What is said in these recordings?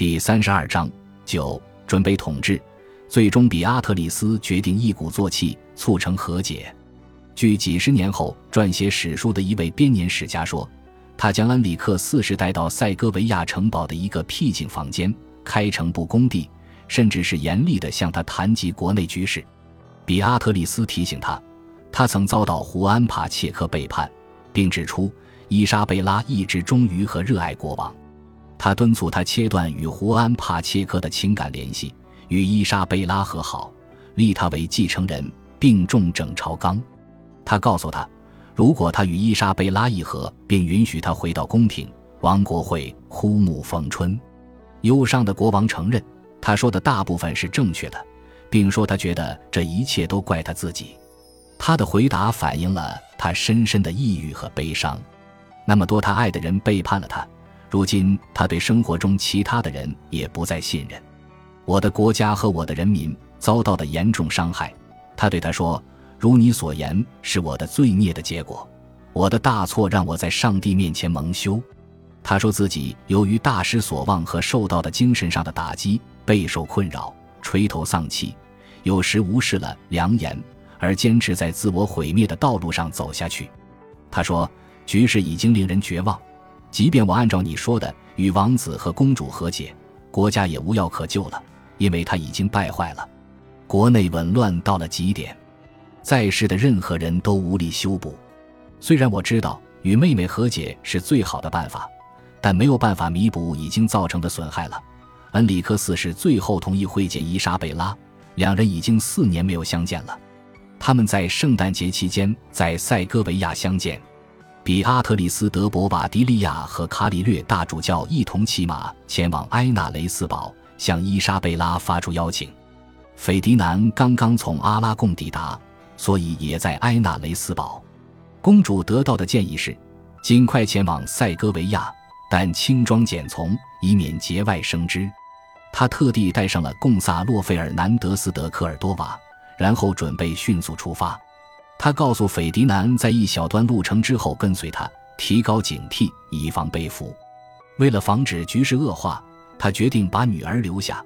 第三十二章九准备统治，最终比阿特里斯决定一鼓作气促成和解。据几十年后撰写史书的一位编年史家说，他将恩里克四世带到塞戈维亚城堡的一个僻静房间，开诚布公地，甚至是严厉地向他谈及国内局势。比阿特里斯提醒他，他曾遭到胡安·帕切克背叛，并指出伊莎贝拉一直忠于和热爱国王。他敦促他切断与胡安·帕切科的情感联系，与伊莎贝拉和好，立他为继承人，并重整朝纲。他告诉他，如果他与伊莎贝拉议和，并允许他回到宫廷，王国会枯木逢春。忧伤的国王承认，他说的大部分是正确的，并说他觉得这一切都怪他自己。他的回答反映了他深深的抑郁和悲伤。那么多他爱的人背叛了他。如今，他对生活中其他的人也不再信任。我的国家和我的人民遭到的严重伤害。他对他说：“如你所言，是我的罪孽的结果。我的大错让我在上帝面前蒙羞。”他说自己由于大失所望和受到的精神上的打击，备受困扰，垂头丧气，有时无视了良言，而坚持在自我毁灭的道路上走下去。他说：“局势已经令人绝望。”即便我按照你说的与王子和公主和解，国家也无药可救了，因为他已经败坏了。国内紊乱到了极点，在世的任何人都无力修补。虽然我知道与妹妹和解是最好的办法，但没有办法弥补已经造成的损害了。恩里克四世最后同意会见伊莎贝拉，两人已经四年没有相见了。他们在圣诞节期间在塞戈维亚相见。比阿特里斯·德博瓦迪利亚和卡里略大主教一同骑马前往埃纳雷斯堡，向伊莎贝拉发出邀请。斐迪南刚刚从阿拉贡抵达，所以也在埃纳雷斯堡。公主得到的建议是，尽快前往塞戈维亚，但轻装简从，以免节外生枝。她特地带上了贡萨洛·费尔南德斯·德科尔多瓦，然后准备迅速出发。他告诉斐迪南，在一小段路程之后跟随他，提高警惕，以防被俘。为了防止局势恶化，他决定把女儿留下。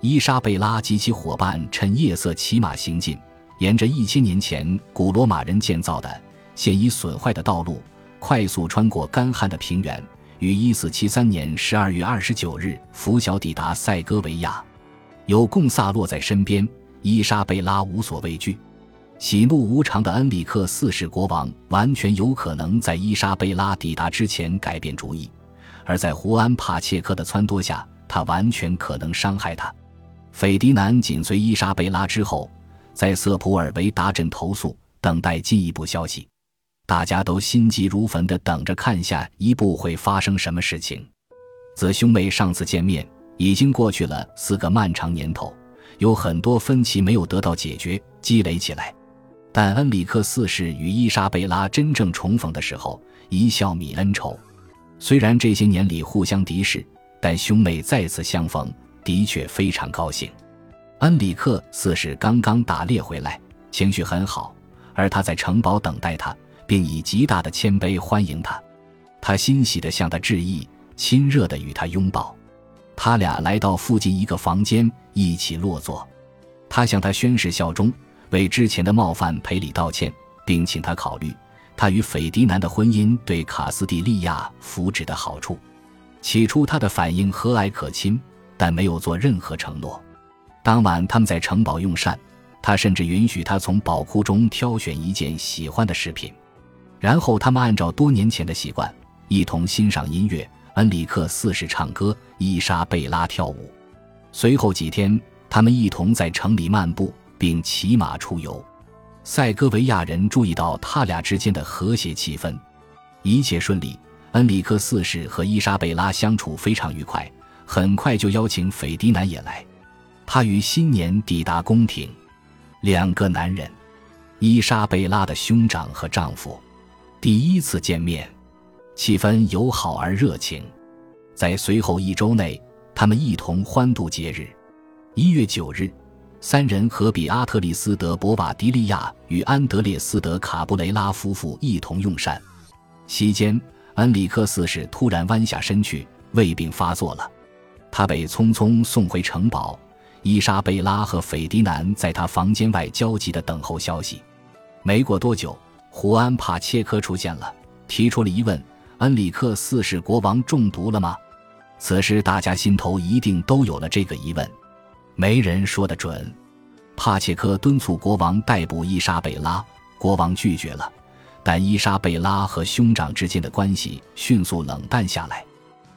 伊莎贝拉及其伙伴趁夜色骑马行进，沿着一千年前古罗马人建造的、现已损坏的道路，快速穿过干旱的平原，于一四七三年十二月二十九日拂晓抵达塞戈维亚。有贡萨洛在身边，伊莎贝拉无所畏惧。喜怒无常的恩里克四世国王完全有可能在伊莎贝拉抵达之前改变主意，而在胡安·帕切科的撺掇下，他完全可能伤害他。斐迪南紧随伊莎贝拉之后，在瑟普尔维达镇投宿，等待进一步消息。大家都心急如焚地等着看下一步会发生什么事情。自兄妹上次见面已经过去了四个漫长年头，有很多分歧没有得到解决，积累起来。但恩里克四世与伊莎贝拉真正重逢的时候，一笑泯恩仇。虽然这些年里互相敌视，但兄妹再次相逢，的确非常高兴。恩里克四世刚刚打猎回来，情绪很好，而他在城堡等待他，并以极大的谦卑欢迎他。他欣喜地向他致意，亲热地与他拥抱。他俩来到附近一个房间，一起落座。他向他宣誓效忠。为之前的冒犯赔礼道歉，并请他考虑他与斐迪南的婚姻对卡斯蒂利亚福祉的好处。起初他的反应和蔼可亲，但没有做任何承诺。当晚他们在城堡用膳，他甚至允许他从宝库中挑选一件喜欢的饰品。然后他们按照多年前的习惯，一同欣赏音乐。恩里克四世唱歌，伊莎贝拉跳舞。随后几天，他们一同在城里漫步。并骑马出游，塞戈维亚人注意到他俩之间的和谐气氛，一切顺利。恩里克四世和伊莎贝拉相处非常愉快，很快就邀请斐迪南也来。他于新年抵达宫廷，两个男人，伊莎贝拉的兄长和丈夫，第一次见面，气氛友好而热情。在随后一周内，他们一同欢度节日。一月九日。三人和比阿特里斯·德博瓦迪利亚与安德烈斯·德卡布雷拉夫妇一同用膳，席间，恩里克四世突然弯下身去，胃病发作了。他被匆匆送回城堡。伊莎贝拉和斐迪南在他房间外焦急地等候消息。没过多久，胡安·帕切科出现了，提出了疑问：“恩里克四世国王中毒了吗？”此时，大家心头一定都有了这个疑问，没人说得准。帕切科敦促国王逮捕伊莎贝拉，国王拒绝了，但伊莎贝拉和兄长之间的关系迅速冷淡下来。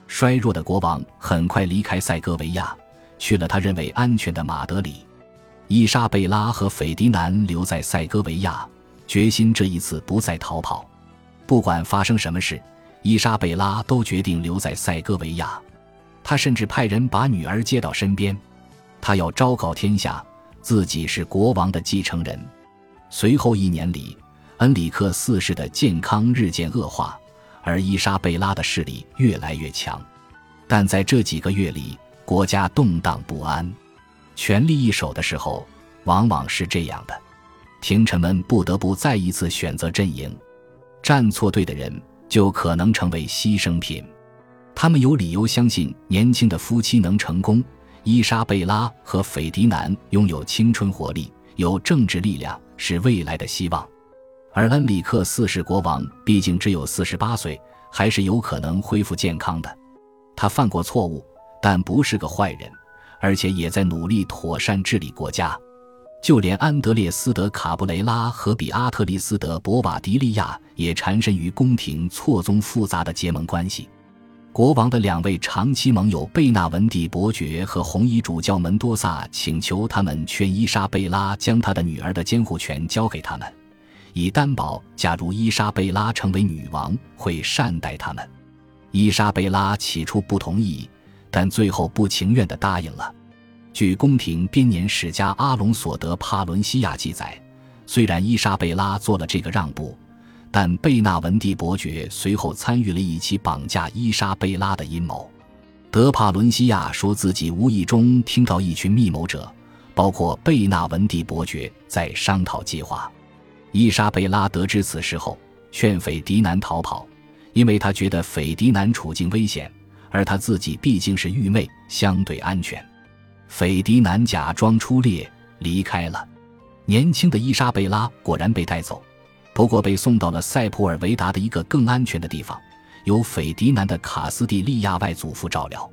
衰弱的国王很快离开塞戈维亚。去了他认为安全的马德里，伊莎贝拉和斐迪南留在塞戈维亚，决心这一次不再逃跑。不管发生什么事，伊莎贝拉都决定留在塞戈维亚。他甚至派人把女儿接到身边，他要昭告天下自己是国王的继承人。随后一年里，恩里克四世的健康日渐恶化，而伊莎贝拉的势力越来越强。但在这几个月里，国家动荡不安，权力一手的时候，往往是这样的。廷臣们不得不再一次选择阵营，站错队的人就可能成为牺牲品。他们有理由相信年轻的夫妻能成功。伊莎贝拉和斐迪南拥有青春活力，有政治力量，是未来的希望。而恩里克四世国王毕竟只有四十八岁，还是有可能恢复健康的。他犯过错误。但不是个坏人，而且也在努力妥善治理国家。就连安德烈斯·德·卡布雷拉和比阿特丽斯·德·博瓦迪利亚也缠身于宫廷错综复杂的结盟关系。国王的两位长期盟友贝纳文蒂伯爵和红衣主教门多萨请求他们劝伊莎贝拉将她的女儿的监护权交给他们，以担保假如伊莎贝拉成为女王会善待他们。伊莎贝拉起初不同意。但最后不情愿地答应了。据宫廷编年史家阿隆索·德·帕伦西亚记载，虽然伊莎贝拉做了这个让步，但贝纳文蒂伯爵随后参与了一起绑架伊莎贝拉的阴谋。德帕伦西亚说自己无意中听到一群密谋者，包括贝纳文蒂伯爵，在商讨计划。伊莎贝拉得知此事后，劝斐迪南逃跑，因为他觉得斐迪南处境危险。而他自己毕竟是愚昧，相对安全。斐迪南假装出猎离开了。年轻的伊莎贝拉果然被带走，不过被送到了塞普尔维达的一个更安全的地方，由斐迪南的卡斯蒂利亚外祖父照料。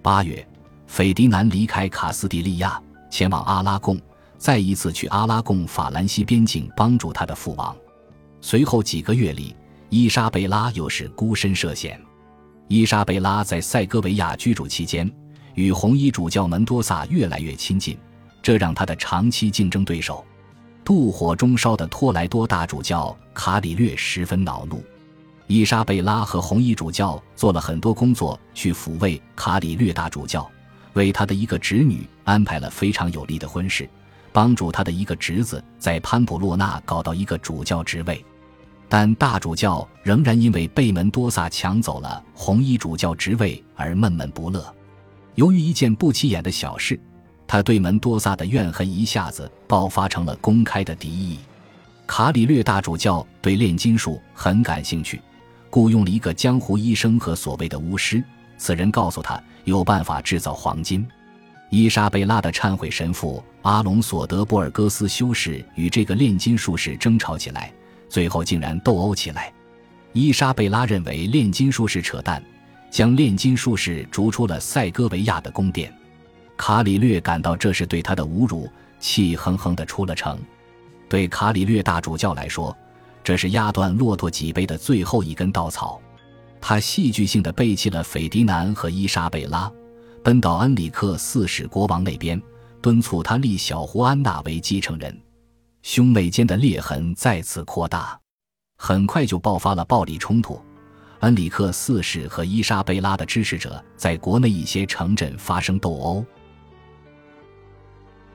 八月，斐迪南离开卡斯蒂利亚，前往阿拉贡，再一次去阿拉贡法兰西边境帮助他的父王。随后几个月里，伊莎贝拉又是孤身涉险。伊莎贝拉在塞戈维亚居住期间，与红衣主教门多萨越来越亲近，这让他的长期竞争对手、妒火中烧的托莱多大主教卡里略十分恼怒。伊莎贝拉和红衣主教做了很多工作去抚慰卡里略大主教，为他的一个侄女安排了非常有利的婚事，帮助他的一个侄子在潘普洛纳搞到一个主教职位。但大主教仍然因为被门多萨抢走了红衣主教职位而闷闷不乐。由于一件不起眼的小事，他对门多萨的怨恨一下子爆发成了公开的敌意。卡里略大主教对炼金术很感兴趣，雇佣了一个江湖医生和所谓的巫师。此人告诉他有办法制造黄金。伊莎贝拉的忏悔神父阿隆索·德波尔戈斯修士与这个炼金术士争吵起来。最后竟然斗殴起来，伊莎贝拉认为炼金术士扯淡，将炼金术士逐出了塞戈维亚的宫殿。卡里略感到这是对他的侮辱，气哼哼地出了城。对卡里略大主教来说，这是压断骆驼脊背的最后一根稻草。他戏剧性地背弃了斐迪南和伊莎贝拉，奔到恩里克四世国王那边，敦促他立小胡安娜为继承人。兄妹间的裂痕再次扩大，很快就爆发了暴力冲突。恩里克四世和伊莎贝拉的支持者在国内一些城镇发生斗殴。